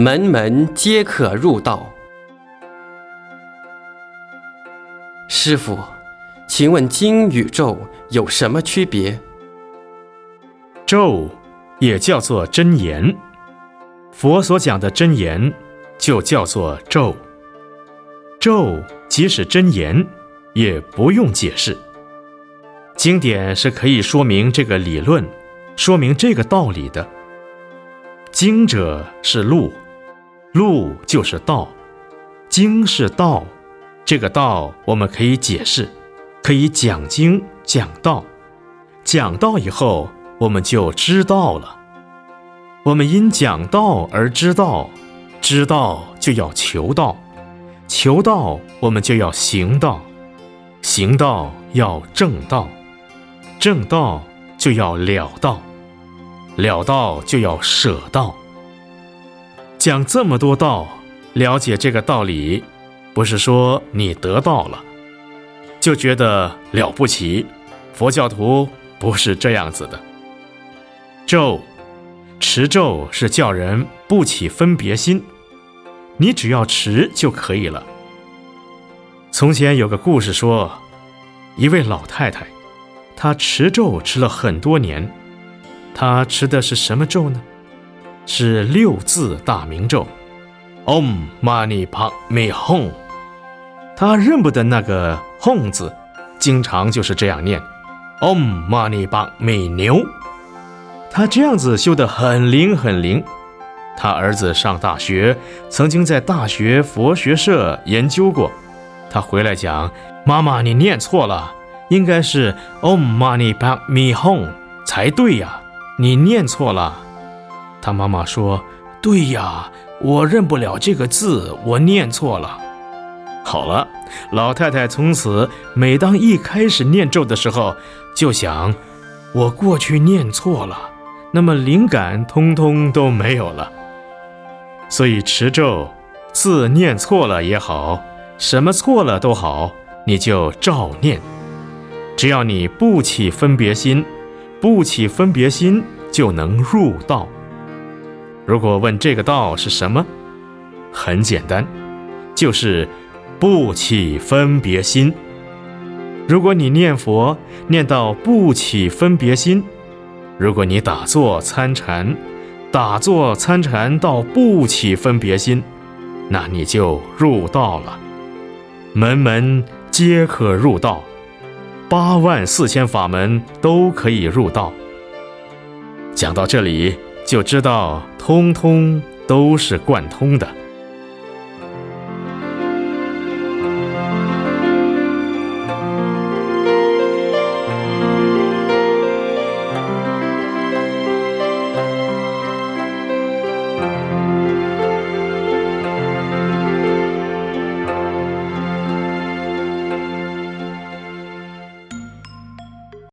门门皆可入道。师傅，请问经与咒有什么区别？咒也叫做真言，佛所讲的真言就叫做咒。咒即使真言，也不用解释。经典是可以说明这个理论，说明这个道理的。经者是路，路就是道，经是道，这个道我们可以解释，可以讲经讲道，讲道以后我们就知道了。我们因讲道而知道，知道就要求道。求道，我们就要行道；行道要正道，正道就要了道，了道就要舍道。讲这么多道，了解这个道理，不是说你得到了，就觉得了不起。佛教徒不是这样子的。咒，持咒是叫人不起分别心。你只要持就可以了。从前有个故事说，一位老太太，她持咒持了很多年。她持的是什么咒呢？是六字大明咒，Om Mani Padme Hum。他认不得那个 Hum 字，经常就是这样念，Om Mani Padme 牛。他这样子修得很灵很灵。他儿子上大学，曾经在大学佛学社研究过。他回来讲：“妈妈，你念错了，应该是 Om Mani Padme Hum 才对呀，你念错了。”他妈妈说：“对呀，我认不了这个字，我念错了。”好了，老太太从此每当一开始念咒的时候，就想：“我过去念错了，那么灵感通通都没有了。”所以持咒，字念错了也好，什么错了都好，你就照念。只要你不起分别心，不起分别心就能入道。如果问这个道是什么，很简单，就是不起分别心。如果你念佛念到不起分别心，如果你打坐参禅。打坐参禅到不起分别心，那你就入道了。门门皆可入道，八万四千法门都可以入道。讲到这里，就知道通通都是贯通的。